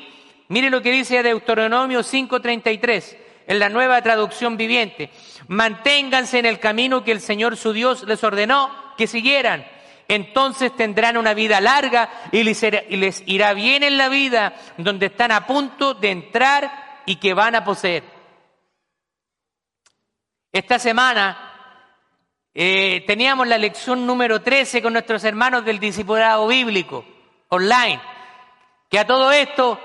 Mire lo que dice Deuteronomio 5:33 en la nueva traducción viviente. Manténganse en el camino que el Señor su Dios les ordenó que siguieran. Entonces tendrán una vida larga y les irá bien en la vida donde están a punto de entrar y que van a poseer. Esta semana eh, teníamos la lección número 13 con nuestros hermanos del discipulado bíblico online, que a todo esto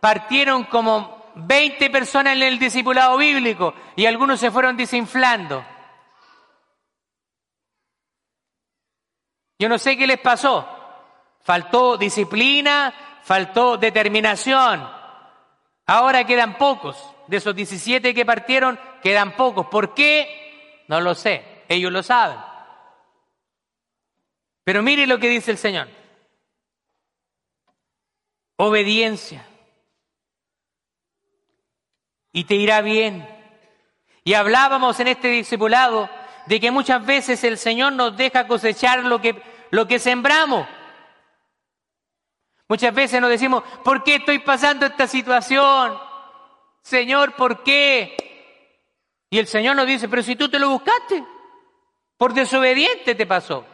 partieron como 20 personas en el discipulado bíblico y algunos se fueron desinflando. Yo no sé qué les pasó. Faltó disciplina, faltó determinación. Ahora quedan pocos. De esos 17 que partieron, quedan pocos. ¿Por qué? No lo sé. Ellos lo saben. Pero mire lo que dice el Señor. Obediencia. Y te irá bien. Y hablábamos en este discipulado de que muchas veces el Señor nos deja cosechar lo que, lo que sembramos. Muchas veces nos decimos, ¿por qué estoy pasando esta situación? Señor, ¿por qué? Y el Señor nos dice, pero si tú te lo buscaste. Por desobediente te pasó.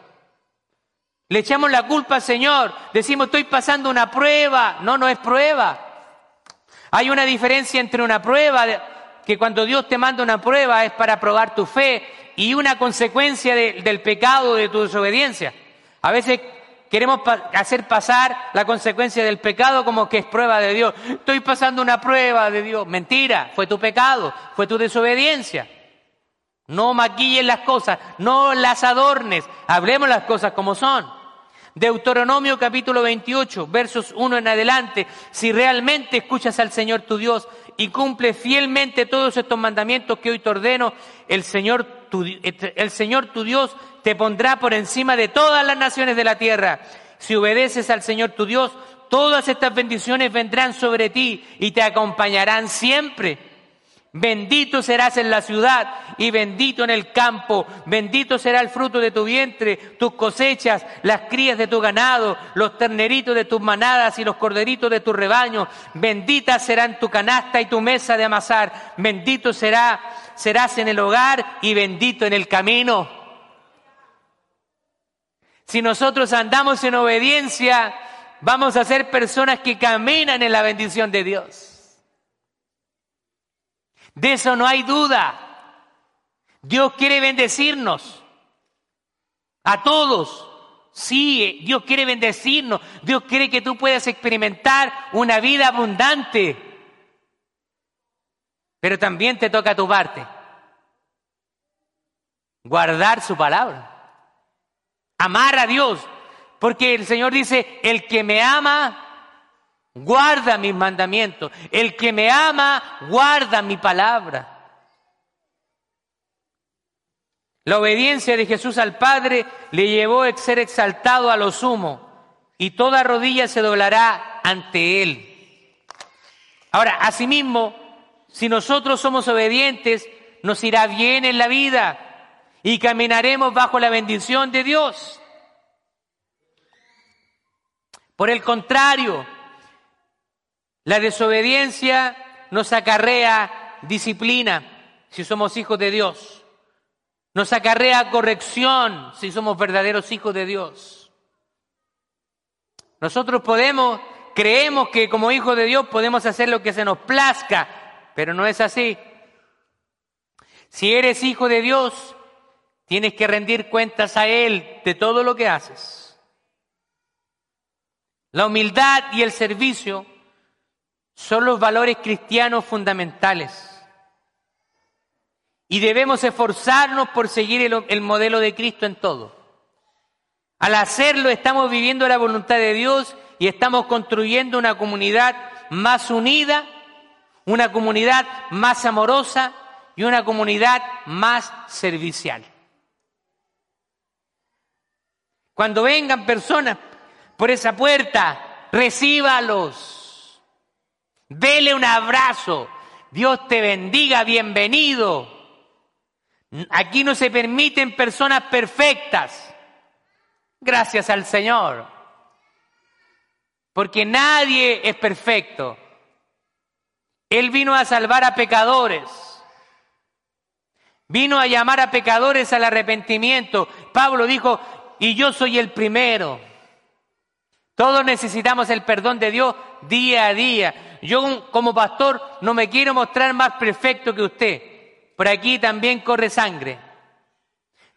Le echamos la culpa al Señor, decimos estoy pasando una prueba. No, no es prueba. Hay una diferencia entre una prueba, que cuando Dios te manda una prueba es para probar tu fe, y una consecuencia del pecado de tu desobediencia. A veces queremos hacer pasar la consecuencia del pecado como que es prueba de Dios. Estoy pasando una prueba de Dios. Mentira, fue tu pecado, fue tu desobediencia. No maquilles las cosas, no las adornes, hablemos las cosas como son. Deuteronomio capítulo 28, versos 1 en adelante, si realmente escuchas al Señor tu Dios y cumples fielmente todos estos mandamientos que hoy te ordeno, el Señor tu, el Señor tu Dios te pondrá por encima de todas las naciones de la tierra. Si obedeces al Señor tu Dios, todas estas bendiciones vendrán sobre ti y te acompañarán siempre. Bendito serás en la ciudad y bendito en el campo. Bendito será el fruto de tu vientre, tus cosechas, las crías de tu ganado, los terneritos de tus manadas y los corderitos de tu rebaño. Bendita serán tu canasta y tu mesa de amasar. Bendito será, serás en el hogar y bendito en el camino. Si nosotros andamos en obediencia, vamos a ser personas que caminan en la bendición de Dios. De eso no hay duda. Dios quiere bendecirnos. A todos. Sí, Dios quiere bendecirnos. Dios quiere que tú puedas experimentar una vida abundante. Pero también te toca tu parte. Guardar su palabra. Amar a Dios. Porque el Señor dice, el que me ama, guarda mis mandamientos. El que me ama, guarda mi palabra. La obediencia de Jesús al Padre le llevó a ser exaltado a lo sumo y toda rodilla se doblará ante Él. Ahora, asimismo, si nosotros somos obedientes, nos irá bien en la vida y caminaremos bajo la bendición de Dios. Por el contrario, la desobediencia nos acarrea disciplina si somos hijos de Dios. Nos acarrea corrección si somos verdaderos hijos de Dios. Nosotros podemos, creemos que como hijos de Dios podemos hacer lo que se nos plazca, pero no es así. Si eres hijo de Dios, tienes que rendir cuentas a Él de todo lo que haces. La humildad y el servicio son los valores cristianos fundamentales. Y debemos esforzarnos por seguir el, modelo de Cristo en todo. Al hacerlo estamos viviendo la voluntad de Dios y estamos construyendo una comunidad más unida, una comunidad más amorosa y una comunidad más servicial. Cuando vengan personas por esa puerta, recíbalos Dele un abrazo. Dios te bendiga, bienvenido. Aquí no se permiten personas perfectas. Gracias al Señor. Porque nadie es perfecto. Él vino a salvar a pecadores. Vino a llamar a pecadores al arrepentimiento. Pablo dijo, y yo soy el primero. Todos necesitamos el perdón de Dios día a día. Yo como pastor no me quiero mostrar más perfecto que usted. Por aquí también corre sangre.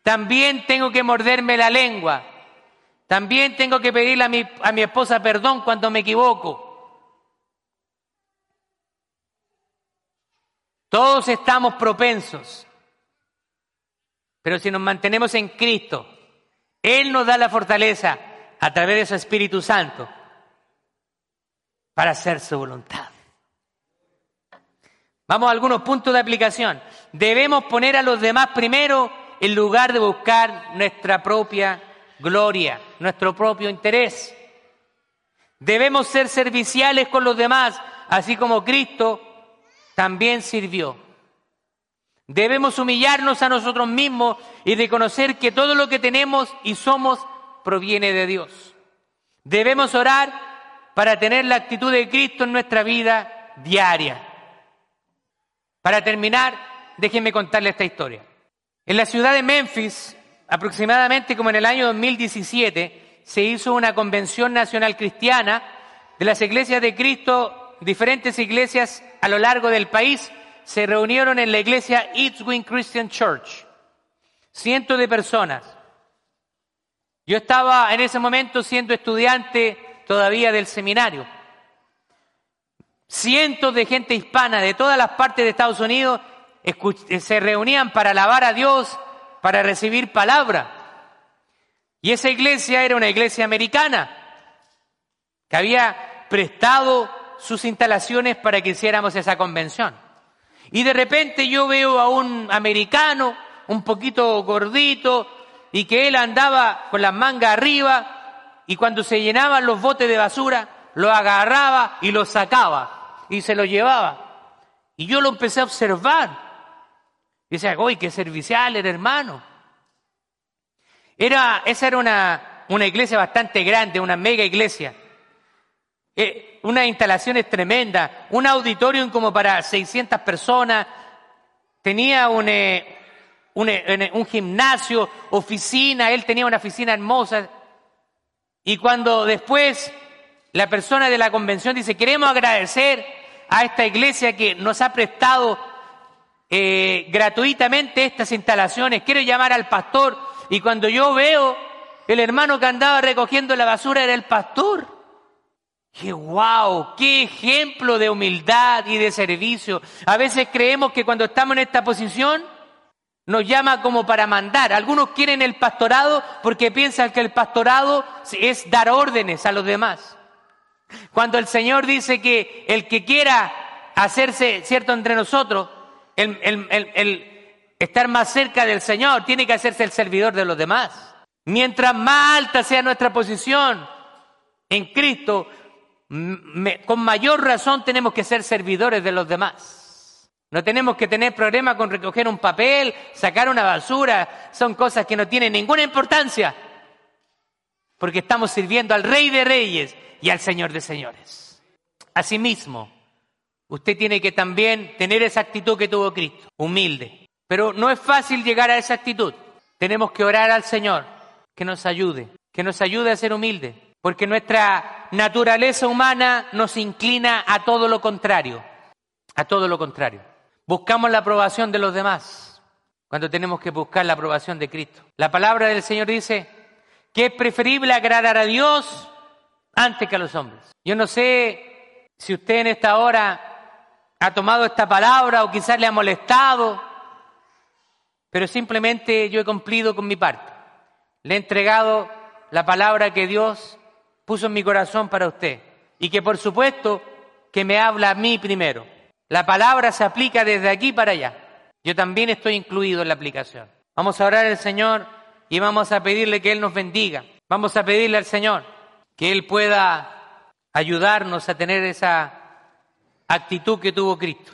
También tengo que morderme la lengua. También tengo que pedirle a mi, a mi esposa perdón cuando me equivoco. Todos estamos propensos. Pero si nos mantenemos en Cristo, Él nos da la fortaleza a través de su Espíritu Santo para hacer su voluntad. Vamos a algunos puntos de aplicación. Debemos poner a los demás primero en lugar de buscar nuestra propia gloria, nuestro propio interés. Debemos ser serviciales con los demás, así como Cristo también sirvió. Debemos humillarnos a nosotros mismos y reconocer que todo lo que tenemos y somos proviene de Dios. Debemos orar para tener la actitud de Cristo en nuestra vida diaria. Para terminar, déjenme contarle esta historia. En la ciudad de Memphis, aproximadamente como en el año 2017, se hizo una convención nacional cristiana de las iglesias de Cristo, diferentes iglesias a lo largo del país, se reunieron en la iglesia Eatswing Christian Church. Cientos de personas. Yo estaba en ese momento siendo estudiante todavía del seminario. Cientos de gente hispana de todas las partes de Estados Unidos se reunían para alabar a Dios, para recibir palabra. Y esa iglesia era una iglesia americana que había prestado sus instalaciones para que hiciéramos esa convención. Y de repente yo veo a un americano, un poquito gordito, y que él andaba con las mangas arriba, y cuando se llenaban los botes de basura, lo agarraba y lo sacaba, y se lo llevaba. Y yo lo empecé a observar. Y decía, uy, qué servicial el hermano. Era, esa era una, una iglesia bastante grande, una mega iglesia. Eh, unas instalaciones tremendas, un auditorio como para 600 personas, tenía un, eh, eh, un, gimnasio, oficina, él tenía una oficina hermosa. Y cuando después la persona de la convención dice, queremos agradecer a esta iglesia que nos ha prestado gratuitamente estas instalaciones, quiero llamar al pastor. Y cuando yo veo el hermano que andaba recogiendo la basura era el pastor. ¡Qué wow! ¡Qué ejemplo de humildad y de servicio! A veces creemos que cuando estamos en esta posición nos llama como para mandar. Algunos quieren el pastorado porque piensan que el pastorado es dar órdenes a los demás. Cuando el Señor dice que el que quiera hacerse cierto entre nosotros, el, el estar más cerca del Señor, tiene que hacerse el servidor de los demás. Mientras más alta sea nuestra posición en Cristo, con mayor razón tenemos que ser servidores de los demás. No tenemos que tener problema con recoger un papel, sacar una basura. Son cosas que no tienen ninguna importancia. Porque estamos sirviendo al Rey de Reyes y al Señor de Señores. Asimismo, usted tiene que también tener esa actitud que tuvo Cristo, humilde. Pero no es fácil llegar a esa actitud. Tenemos que orar al Señor que nos ayude, que nos ayude a ser humildes porque nuestra naturaleza humana nos inclina a todo lo contrario, a todo lo contrario. Buscamos la aprobación de los demás cuando tenemos que buscar la aprobación de Cristo. La palabra del Señor dice que es preferible agradar a Dios antes que a los hombres. Yo no sé si usted en esta hora ha tomado esta palabra o quizás le ha molestado, pero simplemente yo he cumplido con mi parte. Le he entregado la palabra que Dios puso en mi corazón para usted. Y que por supuesto que me habla a mí primero. La palabra se aplica desde aquí para allá. Yo también estoy incluido en la aplicación. Vamos a orar al Señor y vamos a pedirle que Él nos bendiga. Vamos a pedirle al Señor que Él pueda ayudarnos a tener esa actitud que tuvo Cristo.